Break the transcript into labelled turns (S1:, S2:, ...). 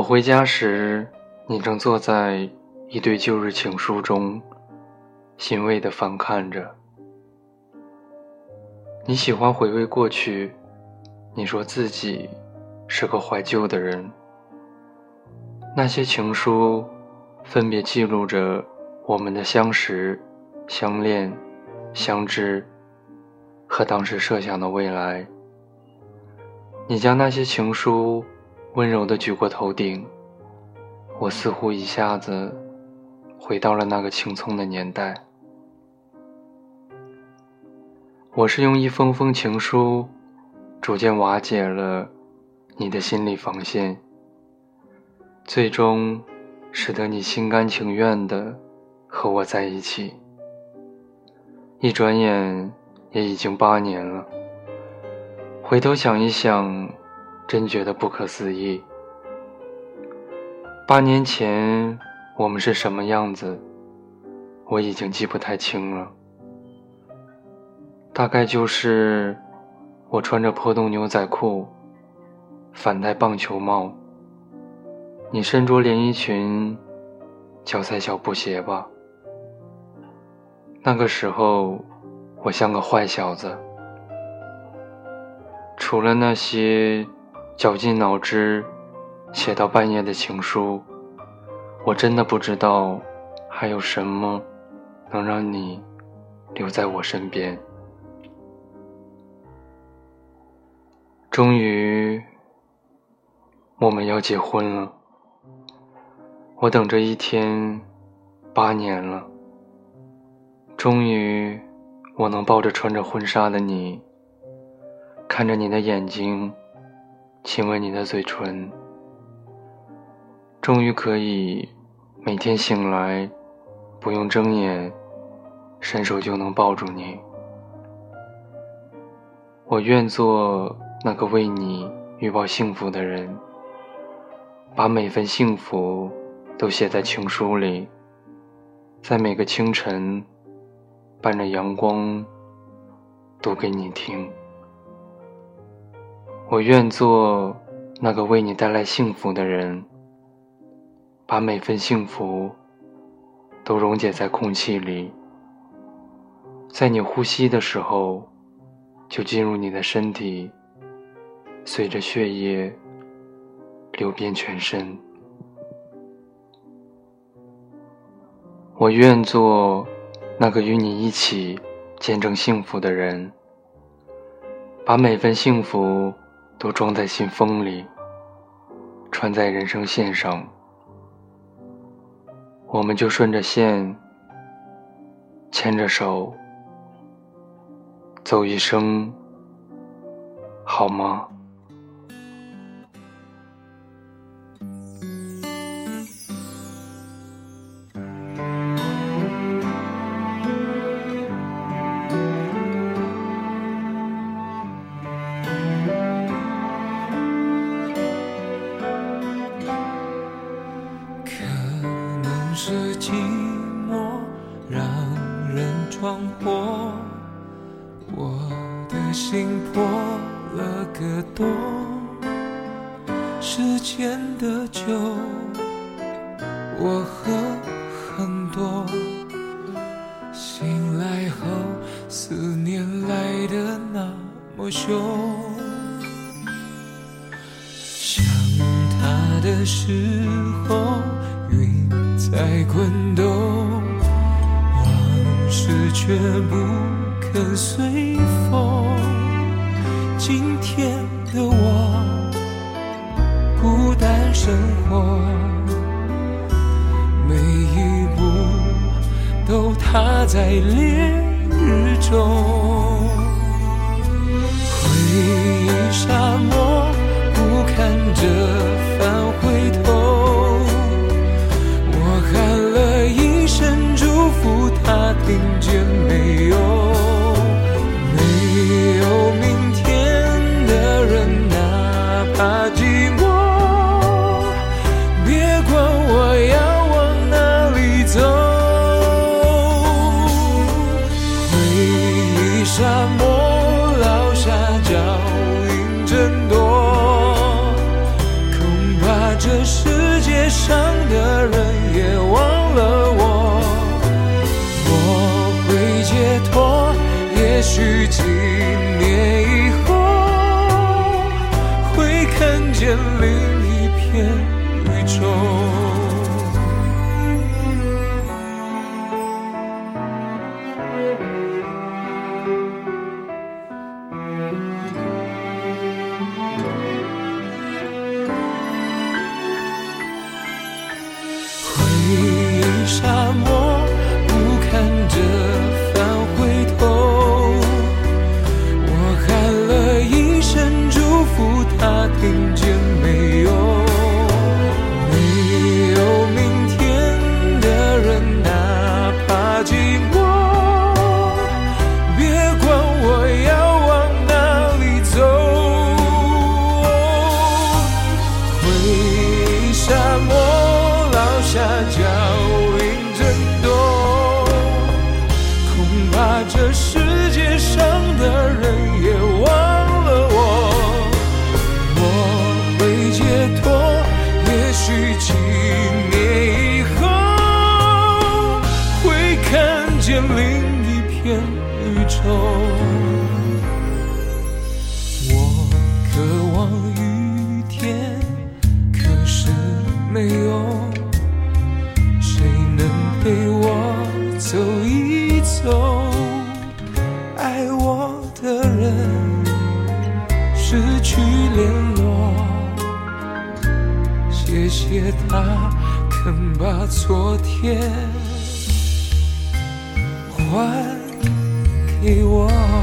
S1: 我回家时，你正坐在一堆旧日情书中，欣慰地翻看着。你喜欢回味过去，你说自己是个怀旧的人。那些情书，分别记录着我们的相识、相恋、相知，和当时设想的未来。你将那些情书。温柔地举过头顶，我似乎一下子回到了那个青葱的年代。我是用一封封情书，逐渐瓦解了你的心理防线，最终使得你心甘情愿地和我在一起。一转眼也已经八年了，回头想一想。真觉得不可思议。八年前我们是什么样子，我已经记不太清了。大概就是我穿着破洞牛仔裤，反戴棒球帽，你身着连衣裙，脚踩小布鞋吧。那个时候，我像个坏小子，除了那些。绞尽脑汁写到半夜的情书，我真的不知道还有什么能让你留在我身边。终于，我们要结婚了。我等这一天八年了。终于，我能抱着穿着婚纱的你，看着你的眼睛。亲吻你的嘴唇，终于可以每天醒来不用睁眼，伸手就能抱住你。我愿做那个为你预报幸福的人，把每份幸福都写在情书里，在每个清晨伴着阳光读给你听。我愿做那个为你带来幸福的人，把每份幸福都溶解在空气里，在你呼吸的时候就进入你的身体，随着血液流遍全身。我愿做那个与你一起见证幸福的人，把每份幸福。都装在信封里，穿在人生线上，我们就顺着线，牵着手，走一生，好吗？
S2: 可能是寂寞让人闯祸，我的心破了个洞，时间的酒我喝很多，醒来后思念来的那么凶，想他的时候云在滚动，往事却不肯随风。今天的我孤单生活，每一步都踏在烈日中。回忆沙漠，不看着他听见也许几年以后，会看见另一片宇宙。走我渴望雨天可是没有谁能陪我走一走？爱我的人失去联络。谢谢他肯把昨天还给我。